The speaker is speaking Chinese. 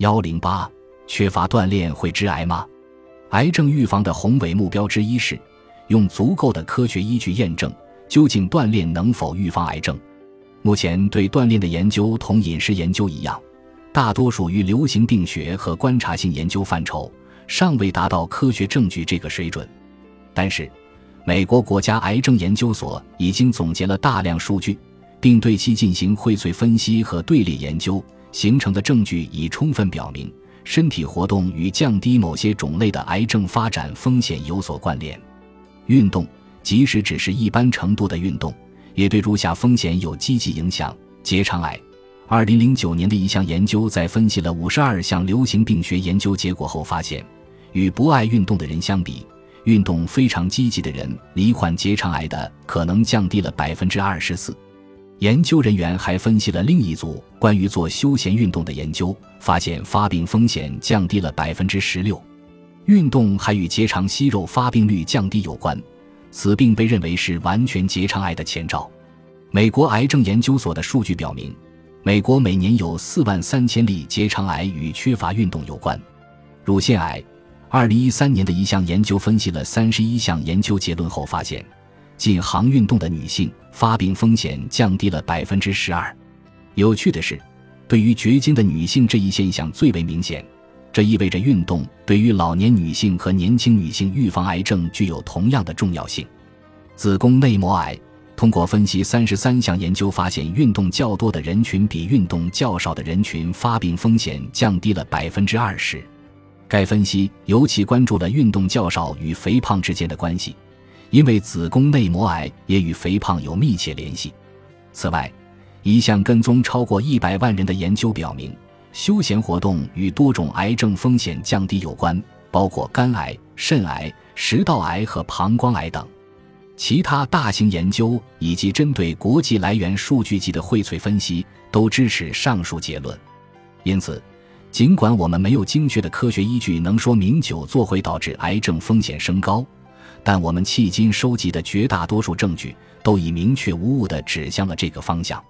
幺零八，缺乏锻炼会致癌吗？癌症预防的宏伟目标之一是用足够的科学依据验证究竟锻炼能否预防癌症。目前对锻炼的研究同饮食研究一样，大多属于流行病学和观察性研究范畴，尚未达到科学证据这个水准。但是，美国国家癌症研究所已经总结了大量数据，并对其进行荟萃分析和队列研究，形成的证据已充分表明。身体活动与降低某些种类的癌症发展风险有所关联。运动，即使只是一般程度的运动，也对如下风险有积极影响：结肠癌。二零零九年的一项研究在分析了五十二项流行病学研究结果后发现，与不爱运动的人相比，运动非常积极的人罹患结肠癌的可能降低了百分之二十四。研究人员还分析了另一组关于做休闲运动的研究，发现发病风险降低了百分之十六。运动还与结肠息肉发病率降低有关，此病被认为是完全结肠癌的前兆。美国癌症研究所的数据表明，美国每年有四万三千例结肠癌与缺乏运动有关。乳腺癌，二零一三年的一项研究分析了三十一项研究结论后发现。进行运动的女性发病风险降低了百分之十二。有趣的是，对于绝经的女性这一现象最为明显。这意味着运动对于老年女性和年轻女性预防癌症具有同样的重要性。子宫内膜癌通过分析三十三项研究发现，运动较多的人群比运动较少的人群发病风险降低了百分之二十。该分析尤其关注了运动较少与肥胖之间的关系。因为子宫内膜癌也与肥胖有密切联系。此外，一项跟踪超过一百万人的研究表明，休闲活动与多种癌症风险降低有关，包括肝癌、肾癌、食道癌和膀胱癌等。其他大型研究以及针对国际来源数据集的荟萃分析都支持上述结论。因此，尽管我们没有精确的科学依据能说明久坐会导致癌症风险升高。但我们迄今收集的绝大多数证据都已明确无误地指向了这个方向。